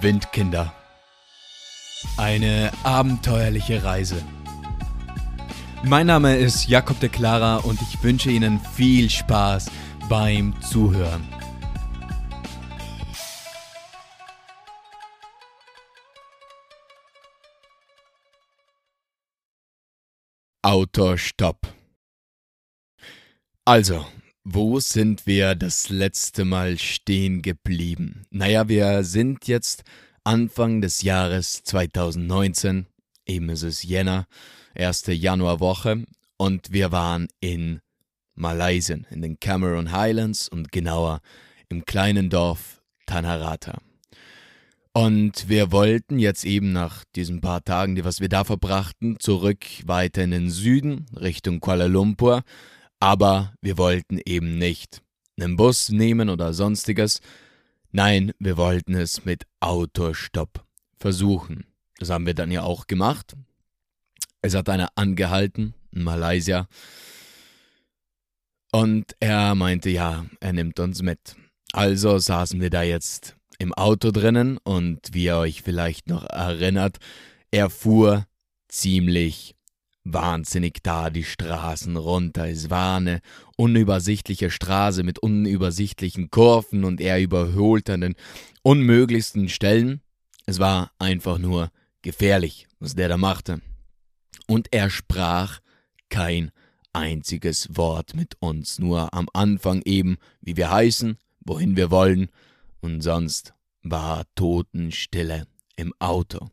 Windkinder. Eine abenteuerliche Reise. Mein Name ist Jakob de Clara und ich wünsche Ihnen viel Spaß beim Zuhören. Autostopp. Also, wo sind wir das letzte Mal stehen geblieben? Naja, wir sind jetzt Anfang des Jahres 2019, eben ist es Jänner, erste Januarwoche, und wir waren in Malaysia, in den Cameron Highlands und genauer im kleinen Dorf Tanarata. Und wir wollten jetzt eben nach diesen paar Tagen, die was wir da verbrachten, zurück weiter in den Süden, Richtung Kuala Lumpur, aber wir wollten eben nicht einen Bus nehmen oder sonstiges. Nein, wir wollten es mit Autostopp versuchen. Das haben wir dann ja auch gemacht. Es hat einer angehalten in Malaysia. Und er meinte, ja, er nimmt uns mit. Also saßen wir da jetzt im Auto drinnen und wie ihr euch vielleicht noch erinnert, er fuhr ziemlich wahnsinnig da die Straßen runter. Es war eine unübersichtliche Straße mit unübersichtlichen Kurven und er überholte an den unmöglichsten Stellen. Es war einfach nur gefährlich, was der da machte. Und er sprach kein einziges Wort mit uns, nur am Anfang eben, wie wir heißen, wohin wir wollen, und sonst war Totenstille im Auto.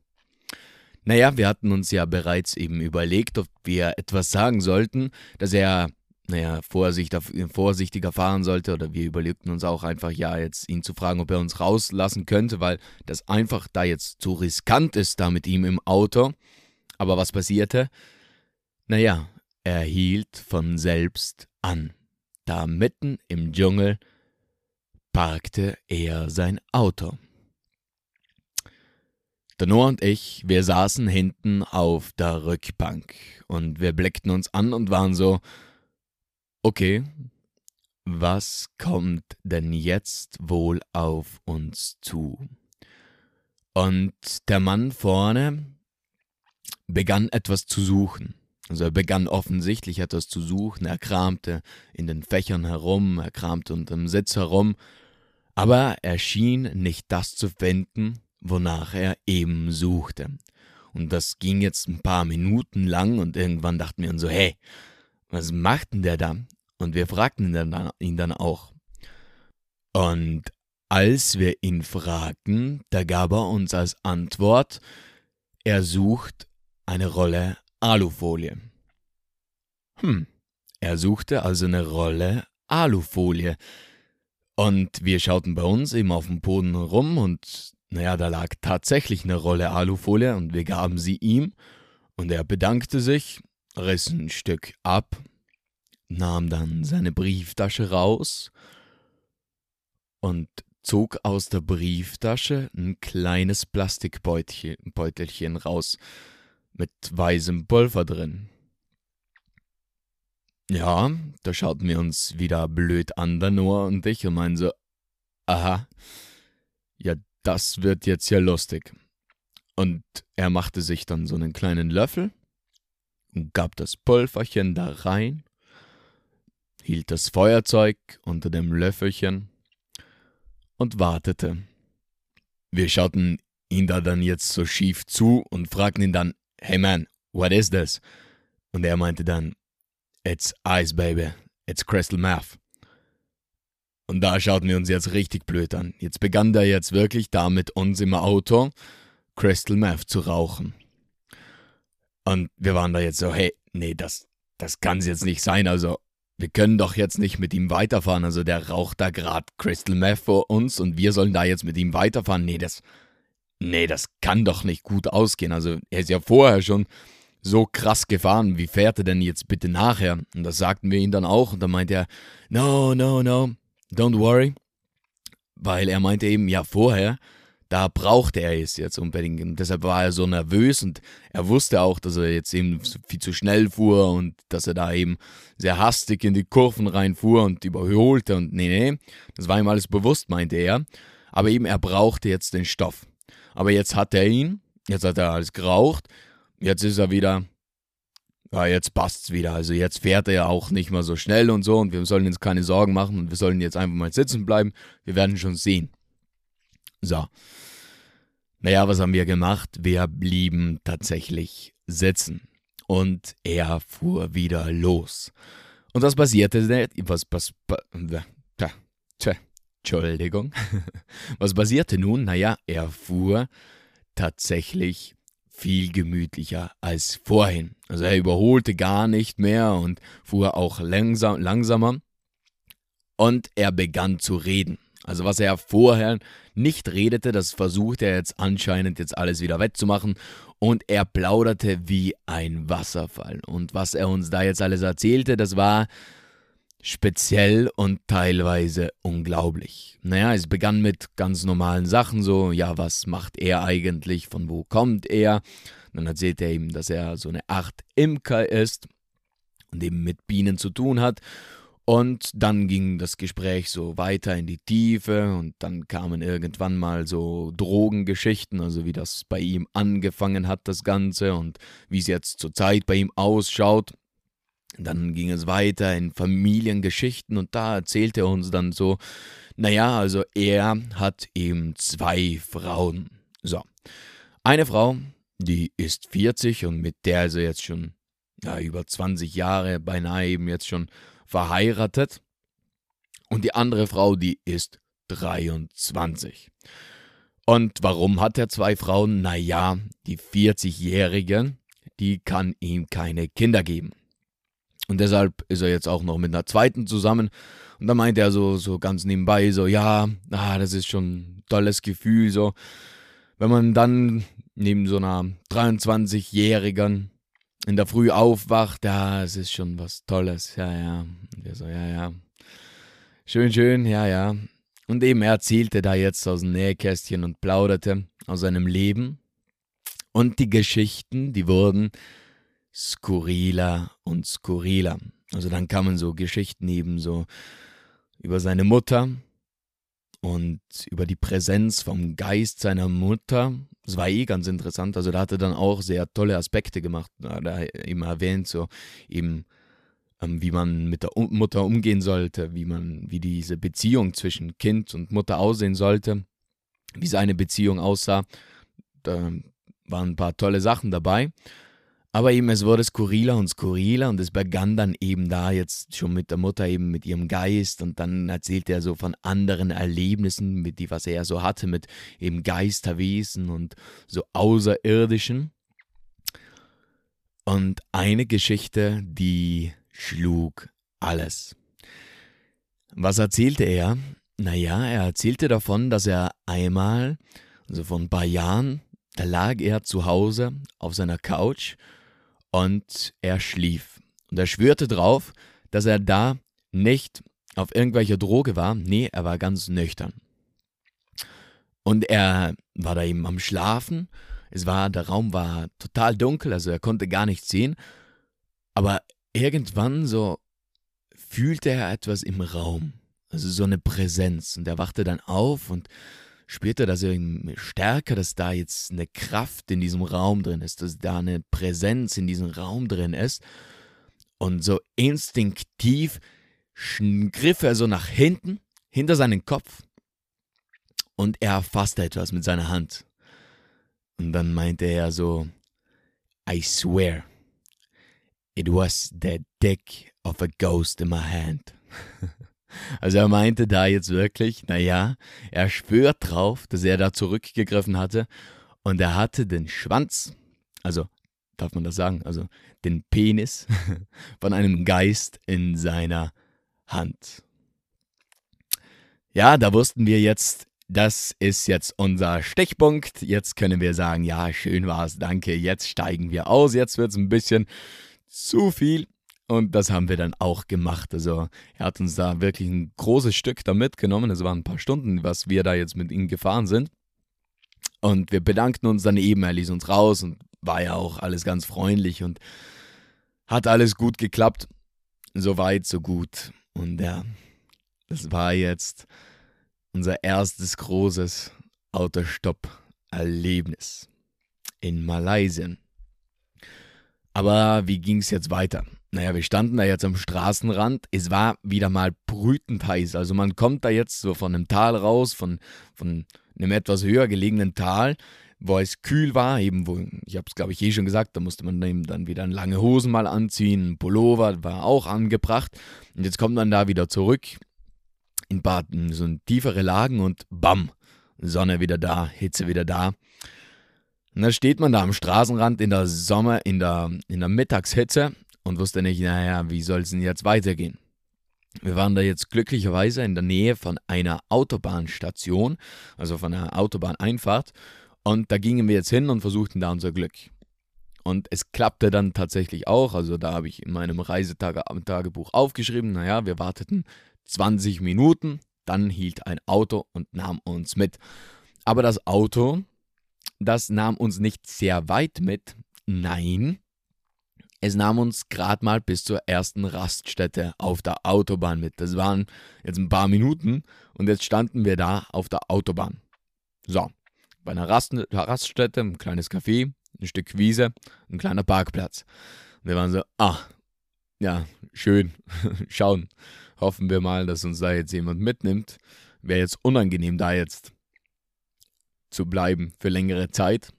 Naja, wir hatten uns ja bereits eben überlegt, ob wir etwas sagen sollten, dass er, naja, Vorsicht, vorsichtiger fahren sollte. Oder wir überlegten uns auch einfach, ja, jetzt ihn zu fragen, ob er uns rauslassen könnte, weil das einfach da jetzt zu riskant ist, da mit ihm im Auto. Aber was passierte? Naja, er hielt von selbst an. Da mitten im Dschungel parkte er sein Auto. Der Noah und ich, wir saßen hinten auf der Rückbank und wir blickten uns an und waren so, okay, was kommt denn jetzt wohl auf uns zu? Und der Mann vorne begann etwas zu suchen. Also er begann offensichtlich etwas zu suchen, er kramte in den Fächern herum, er kramte unter dem Sitz herum, aber er schien nicht das zu finden, wonach er eben suchte. Und das ging jetzt ein paar Minuten lang und irgendwann dachten wir uns so, hey, was macht denn der da? Und wir fragten ihn dann auch. Und als wir ihn fragten, da gab er uns als Antwort, er sucht eine Rolle Alufolie. Hm, er suchte also eine Rolle Alufolie. Und wir schauten bei uns eben auf dem Boden rum und naja, da lag tatsächlich eine Rolle Alufolie und wir gaben sie ihm und er bedankte sich, riss ein Stück ab, nahm dann seine Brieftasche raus und zog aus der Brieftasche ein kleines Plastikbeutelchen raus mit weißem Pulver drin. Ja, da schauten wir uns wieder blöd an, der und ich, und meinen so, aha, ja, das wird jetzt ja lustig. Und er machte sich dann so einen kleinen Löffel und gab das Pulverchen da rein, hielt das Feuerzeug unter dem Löffelchen und wartete. Wir schauten ihn da dann jetzt so schief zu und fragten ihn dann, hey man, what is this? Und er meinte dann, it's ice baby, it's crystal meth. Und da schauten wir uns jetzt richtig blöd an. Jetzt begann der jetzt wirklich da mit uns im Auto Crystal Meth zu rauchen. Und wir waren da jetzt so, hey, nee, das, das es jetzt nicht sein. Also, wir können doch jetzt nicht mit ihm weiterfahren. Also, der raucht da gerade Crystal Meth vor uns und wir sollen da jetzt mit ihm weiterfahren. Nee, das, nee, das kann doch nicht gut ausgehen. Also, er ist ja vorher schon so krass gefahren. Wie fährt er denn jetzt bitte nachher? Und das sagten wir ihm dann auch. Und dann meinte er, no, no, no, Don't worry, weil er meinte eben, ja, vorher, da brauchte er es jetzt unbedingt. Und deshalb war er so nervös und er wusste auch, dass er jetzt eben viel zu schnell fuhr und dass er da eben sehr hastig in die Kurven reinfuhr und überholte und nee, nee, das war ihm alles bewusst, meinte er. Aber eben, er brauchte jetzt den Stoff. Aber jetzt hat er ihn, jetzt hat er alles geraucht, jetzt ist er wieder, ja, jetzt passt's wieder. Also jetzt fährt er ja auch nicht mehr so schnell und so und wir sollen uns keine Sorgen machen und wir sollen jetzt einfach mal sitzen bleiben. Wir werden schon sehen. So. Naja, was haben wir gemacht? Wir blieben tatsächlich sitzen. Und er fuhr wieder los. Und was passierte? Was, was, tja, tja, Entschuldigung. Was passierte nun? Naja, er fuhr tatsächlich viel gemütlicher als vorhin. Also er überholte gar nicht mehr und fuhr auch langsam, langsamer. Und er begann zu reden. Also was er vorher nicht redete, das versuchte er jetzt anscheinend jetzt alles wieder wettzumachen. Und er plauderte wie ein Wasserfall. Und was er uns da jetzt alles erzählte, das war speziell und teilweise unglaublich. Naja, es begann mit ganz normalen Sachen, so, ja, was macht er eigentlich, von wo kommt er? Dann erzählt er ihm, dass er so eine Art Imker ist und eben mit Bienen zu tun hat. Und dann ging das Gespräch so weiter in die Tiefe und dann kamen irgendwann mal so Drogengeschichten, also wie das bei ihm angefangen hat, das Ganze und wie es jetzt zurzeit bei ihm ausschaut. Dann ging es weiter in Familiengeschichten und da erzählte er uns dann so, naja, also er hat eben zwei Frauen. So, eine Frau, die ist 40 und mit der ist er jetzt schon ja, über 20 Jahre, beinahe eben jetzt schon verheiratet. Und die andere Frau, die ist 23. Und warum hat er zwei Frauen? Naja, die 40-Jährige, die kann ihm keine Kinder geben. Und deshalb ist er jetzt auch noch mit einer zweiten zusammen. Und da meint er so, so ganz nebenbei, so, ja, ah, das ist schon ein tolles Gefühl, so. Wenn man dann neben so einer 23-Jährigen in der Früh aufwacht, ja, es ist schon was Tolles, ja, ja. Und er so, ja, ja. Schön, schön, ja, ja. Und eben er erzählte da jetzt aus dem Nähkästchen und plauderte aus seinem Leben. Und die Geschichten, die wurden skurriler und skurriler. Also dann kamen so Geschichten eben so über seine Mutter und über die Präsenz vom Geist seiner Mutter. Das war eh ganz interessant. Also da hat er dann auch sehr tolle Aspekte gemacht. Da eben erwähnt, so eben ähm, wie man mit der Mutter umgehen sollte, wie man, wie diese Beziehung zwischen Kind und Mutter aussehen sollte, wie seine Beziehung aussah. Da waren ein paar tolle Sachen dabei. Aber eben, es wurde skurriler und skurriler und es begann dann eben da jetzt schon mit der Mutter eben mit ihrem Geist und dann erzählte er so von anderen Erlebnissen, mit die was er so hatte mit eben Geisterwesen und so Außerirdischen. Und eine Geschichte, die schlug alles. Was erzählte er? Naja, er erzählte davon, dass er einmal, also vor ein paar Jahren, da lag er zu Hause auf seiner Couch und er schlief. Und er schwörte drauf, dass er da nicht auf irgendwelcher Droge war. Nee, er war ganz nüchtern. Und er war da eben am Schlafen. Es war, der Raum war total dunkel, also er konnte gar nichts sehen. Aber irgendwann so fühlte er etwas im Raum. Also so eine Präsenz. Und er wachte dann auf und spürte das irgendwie stärker, dass da jetzt eine Kraft in diesem Raum drin ist, dass da eine Präsenz in diesem Raum drin ist. Und so instinktiv griff er so nach hinten, hinter seinen Kopf, und er erfasste etwas mit seiner Hand. Und dann meinte er so, I swear, it was the dick of a ghost in my hand. Also er meinte da jetzt wirklich, naja, er schwört drauf, dass er da zurückgegriffen hatte und er hatte den Schwanz, also darf man das sagen, also den Penis von einem Geist in seiner Hand. Ja, da wussten wir jetzt, das ist jetzt unser Stichpunkt. Jetzt können wir sagen, ja, schön war's, danke. Jetzt steigen wir aus. Jetzt wird's ein bisschen zu viel. Und das haben wir dann auch gemacht. Also er hat uns da wirklich ein großes Stück da mitgenommen. Es waren ein paar Stunden, was wir da jetzt mit ihm gefahren sind. Und wir bedankten uns dann eben, er ließ uns raus und war ja auch alles ganz freundlich und hat alles gut geklappt. So weit, so gut. Und ja, das war jetzt unser erstes großes Autostopp Erlebnis in Malaysia. Aber wie ging es jetzt weiter? Naja, wir standen da jetzt am Straßenrand. Es war wieder mal brütend heiß. Also man kommt da jetzt so von einem Tal raus, von, von einem etwas höher gelegenen Tal, wo es kühl war, eben wo, ich habe es glaube ich eh schon gesagt, da musste man eben dann wieder lange Hosen mal anziehen, ein Pullover war auch angebracht. Und jetzt kommt man da wieder zurück in Baden, so in tiefere Lagen und bam, Sonne wieder da, Hitze wieder da. Und dann steht man da am Straßenrand in der Sommer, in der, in der Mittagshitze und wusste nicht, naja, wie soll es denn jetzt weitergehen? Wir waren da jetzt glücklicherweise in der Nähe von einer Autobahnstation, also von einer Autobahneinfahrt. Und da gingen wir jetzt hin und versuchten da unser Glück. Und es klappte dann tatsächlich auch. Also da habe ich in meinem Reisetagebuch aufgeschrieben, naja, wir warteten 20 Minuten, dann hielt ein Auto und nahm uns mit. Aber das Auto, das nahm uns nicht sehr weit mit. Nein, es nahm uns gerade mal bis zur ersten Raststätte auf der Autobahn mit. Das waren jetzt ein paar Minuten und jetzt standen wir da auf der Autobahn. So, bei einer Rast Raststätte, ein kleines Café, ein Stück Wiese, ein kleiner Parkplatz. Wir waren so, ah, ja, schön, schauen. Hoffen wir mal, dass uns da jetzt jemand mitnimmt. Wäre jetzt unangenehm, da jetzt zu bleiben für längere Zeit.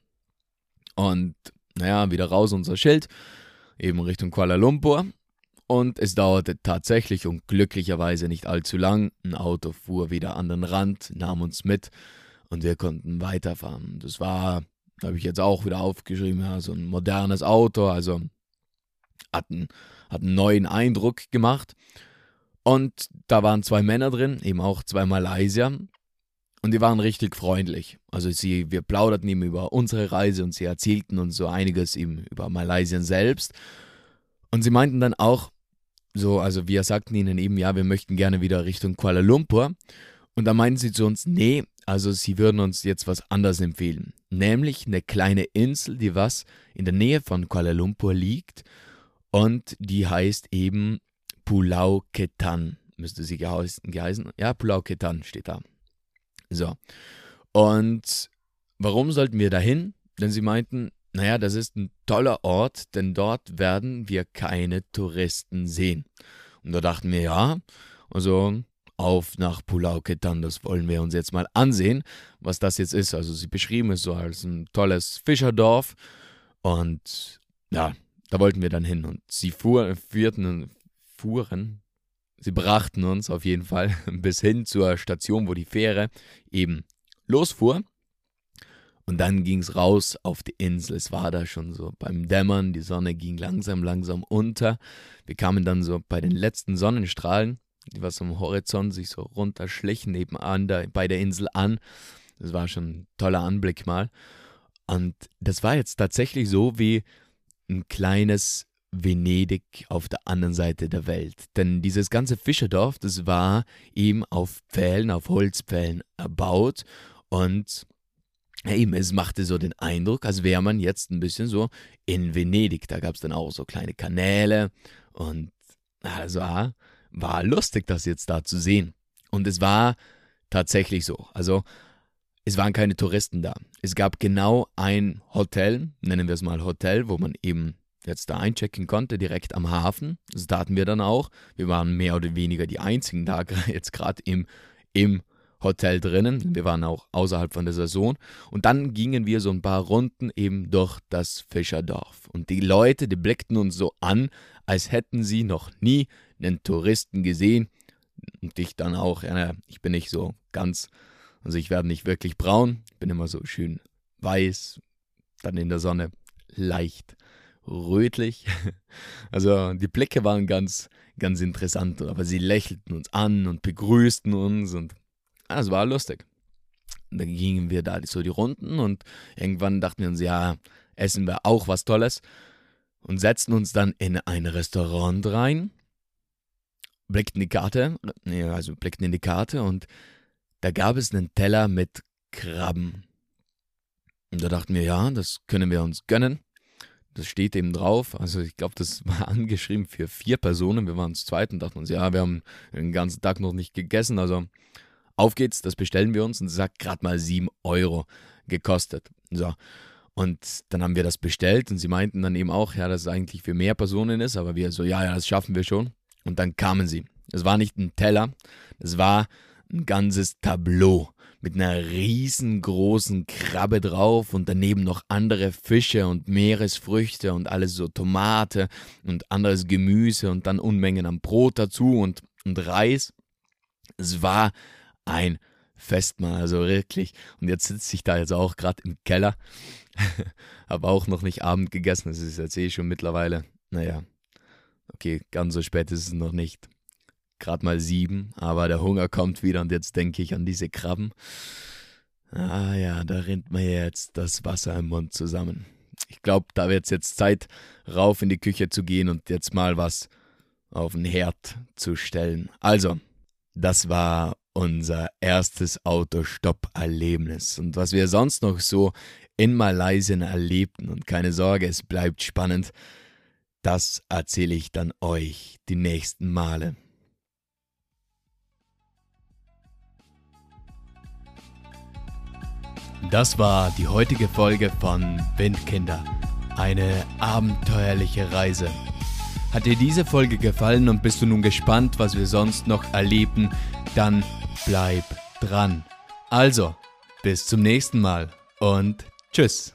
Und naja, wieder raus unser Schild eben Richtung Kuala Lumpur. Und es dauerte tatsächlich und glücklicherweise nicht allzu lang. Ein Auto fuhr wieder an den Rand, nahm uns mit und wir konnten weiterfahren. Das war, habe ich jetzt auch wieder aufgeschrieben, ja, so ein modernes Auto, also hat einen, hat einen neuen Eindruck gemacht. Und da waren zwei Männer drin, eben auch zwei Malaysier. Und die waren richtig freundlich. Also sie, wir plauderten ihm über unsere Reise und sie erzählten uns so einiges ihm über Malaysia selbst. Und sie meinten dann auch, so, also wir sagten ihnen eben, ja, wir möchten gerne wieder Richtung Kuala Lumpur. Und da meinten sie zu uns, nee, also sie würden uns jetzt was anderes empfehlen. Nämlich eine kleine Insel, die was in der Nähe von Kuala Lumpur liegt. Und die heißt eben Pulau Ketan. Müsste sie geheißen? Ja, Pulau Ketan steht da. So. Und warum sollten wir dahin? Denn sie meinten, naja, das ist ein toller Ort, denn dort werden wir keine Touristen sehen. Und da dachten wir, ja, also auf nach Pulau Ketan, das wollen wir uns jetzt mal ansehen, was das jetzt ist. Also sie beschrieben es so als ein tolles Fischerdorf und ja, da wollten wir dann hin und sie fuhr, führten, fuhren, Sie brachten uns auf jeden Fall bis hin zur Station, wo die Fähre eben losfuhr. Und dann ging es raus auf die Insel. Es war da schon so beim Dämmern. Die Sonne ging langsam, langsam unter. Wir kamen dann so bei den letzten Sonnenstrahlen, die was am Horizont sich so runterschlichen, nebenan da, bei der Insel an. Das war schon ein toller Anblick mal. Und das war jetzt tatsächlich so wie ein kleines Venedig auf der anderen Seite der Welt. Denn dieses ganze Fischerdorf, das war eben auf Pfählen, auf Holzpfählen erbaut und eben, es machte so den Eindruck, als wäre man jetzt ein bisschen so in Venedig. Da gab es dann auch so kleine Kanäle und also war lustig, das jetzt da zu sehen. Und es war tatsächlich so. Also es waren keine Touristen da. Es gab genau ein Hotel, nennen wir es mal Hotel, wo man eben jetzt da einchecken konnte, direkt am Hafen. Das taten wir dann auch. Wir waren mehr oder weniger die einzigen da jetzt gerade im, im Hotel drinnen. Wir waren auch außerhalb von der Saison. Und dann gingen wir so ein paar Runden eben durch das Fischerdorf. Und die Leute, die blickten uns so an, als hätten sie noch nie einen Touristen gesehen. Und ich dann auch, ja, ich bin nicht so ganz, also ich werde nicht wirklich braun, ich bin immer so schön weiß, dann in der Sonne leicht rötlich. Also die Blicke waren ganz, ganz interessant, aber sie lächelten uns an und begrüßten uns und es war lustig. Dann gingen wir da so die Runden und irgendwann dachten wir uns, ja, essen wir auch was Tolles und setzten uns dann in ein Restaurant rein, blickten die Karte, also blickten in die Karte und da gab es einen Teller mit Krabben. Und da dachten wir, ja, das können wir uns gönnen. Das steht eben drauf. Also ich glaube, das war angeschrieben für vier Personen. Wir waren zu zweit und dachten uns, ja, wir haben den ganzen Tag noch nicht gegessen. Also auf geht's, das bestellen wir uns und sagt gerade mal sieben Euro. gekostet. So. Und dann haben wir das bestellt und sie meinten dann eben auch, ja, dass es eigentlich für mehr Personen ist, aber wir so, ja, ja, das schaffen wir schon. Und dann kamen sie. Es war nicht ein Teller, es war ein ganzes Tableau mit einer riesengroßen Krabbe drauf und daneben noch andere Fische und Meeresfrüchte und alles so Tomate und anderes Gemüse und dann Unmengen an Brot dazu und, und Reis. Es war ein Festmahl, also wirklich. Und jetzt sitze ich da jetzt auch gerade im Keller, habe auch noch nicht Abend gegessen, das ist jetzt eh schon mittlerweile, naja, okay, ganz so spät ist es noch nicht gerade mal sieben, aber der Hunger kommt wieder und jetzt denke ich an diese Krabben. Ah ja, da rinnt mir jetzt das Wasser im Mund zusammen. Ich glaube, da wird es jetzt Zeit, rauf in die Küche zu gehen und jetzt mal was auf den Herd zu stellen. Also, das war unser erstes Autostopp-Erlebnis. Und was wir sonst noch so in Malaysia erlebten, und keine Sorge, es bleibt spannend, das erzähle ich dann euch die nächsten Male. Das war die heutige Folge von Windkinder. Eine abenteuerliche Reise. Hat dir diese Folge gefallen und bist du nun gespannt, was wir sonst noch erleben, dann bleib dran. Also, bis zum nächsten Mal und tschüss.